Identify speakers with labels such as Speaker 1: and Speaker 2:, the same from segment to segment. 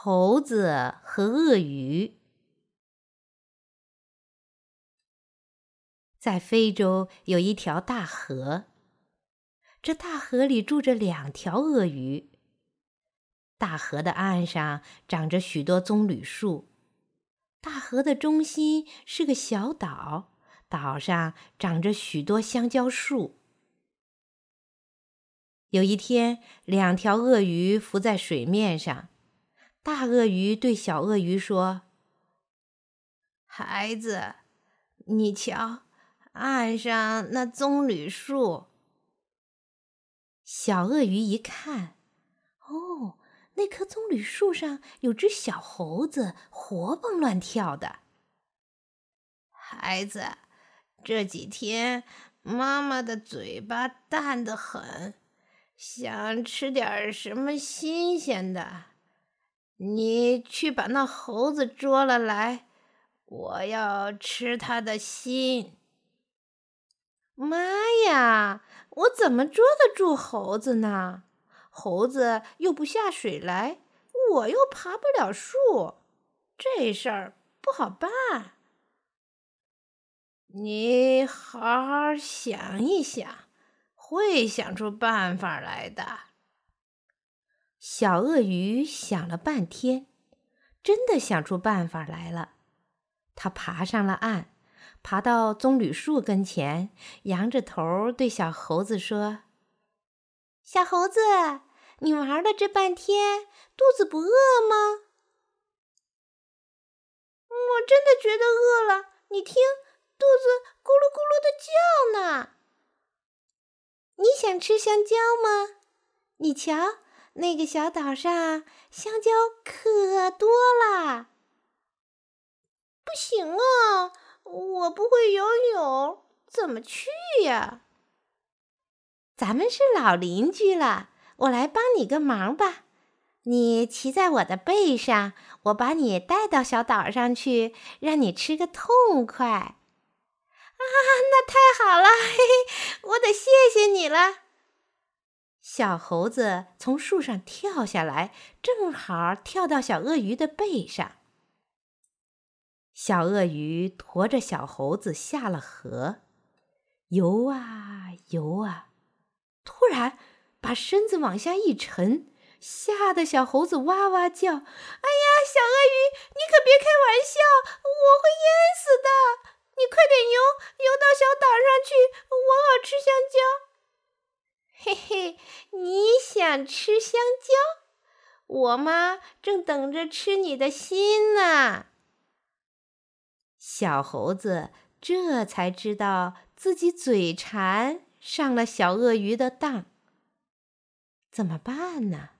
Speaker 1: 猴子和鳄鱼。在非洲有一条大河，这大河里住着两条鳄鱼。大河的岸上长着许多棕榈树，大河的中心是个小岛，岛上长着许多香蕉树。有一天，两条鳄鱼浮在水面上。大鳄鱼对小鳄鱼说：“
Speaker 2: 孩子，你瞧，岸上那棕榈树。”
Speaker 1: 小鳄鱼一看，哦，那棵棕榈树上有只小猴子，活蹦乱跳的。
Speaker 2: 孩子，这几天妈妈的嘴巴淡得很，想吃点什么新鲜的。你去把那猴子捉了来，我要吃它的心。
Speaker 1: 妈呀，我怎么捉得住猴子呢？猴子又不下水来，我又爬不了树，这事儿不好办。
Speaker 2: 你好好想一想，会想出办法来的。
Speaker 1: 小鳄鱼想了半天，真的想出办法来了。它爬上了岸，爬到棕榈树跟前，仰着头对小猴子说：“小猴子，你玩了这半天，肚子不饿吗？”“
Speaker 3: 我真的觉得饿了。你听，肚子咕噜咕噜的叫呢。”“
Speaker 1: 你想吃香蕉吗？你瞧。”那个小岛上香蕉可多啦！
Speaker 3: 不行啊，我不会游泳，怎么去呀？
Speaker 1: 咱们是老邻居了，我来帮你个忙吧。你骑在我的背上，我把你带到小岛上去，让你吃个痛快。啊，
Speaker 3: 那太好了，嘿嘿，我得谢谢你了。
Speaker 1: 小猴子从树上跳下来，正好跳到小鳄鱼的背上。小鳄鱼驮着小猴子下了河，游啊游啊，突然把身子往下一沉，吓得小猴子哇哇叫：“哎呀，
Speaker 3: 小鳄鱼，你可别开玩笑，我会淹死的！你快点游，游到小岛上去，我好吃香蕉。”
Speaker 1: 嘿嘿，你想吃香蕉？我妈正等着吃你的心呢。小猴子这才知道自己嘴馋，上了小鳄鱼的当。怎么办呢？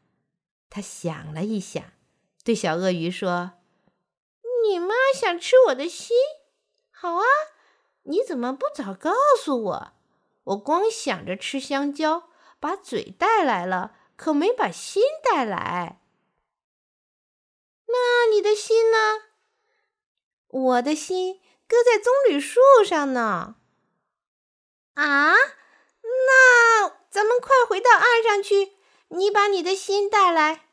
Speaker 1: 他想了一想，对小鳄鱼说：“
Speaker 3: 你妈想吃我的心，好啊！你怎么不早告诉我？我光想着吃香蕉。”把嘴带来了，可没把心带来。那你的心呢？
Speaker 1: 我的心搁在棕榈树上呢。
Speaker 3: 啊，那咱们快回到岸上去，你把你的心带来。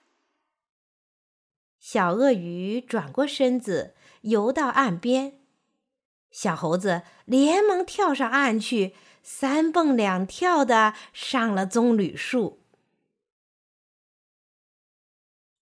Speaker 1: 小鳄鱼转过身子，游到岸边。小猴子连忙跳上岸去。三蹦两跳的上了棕榈树。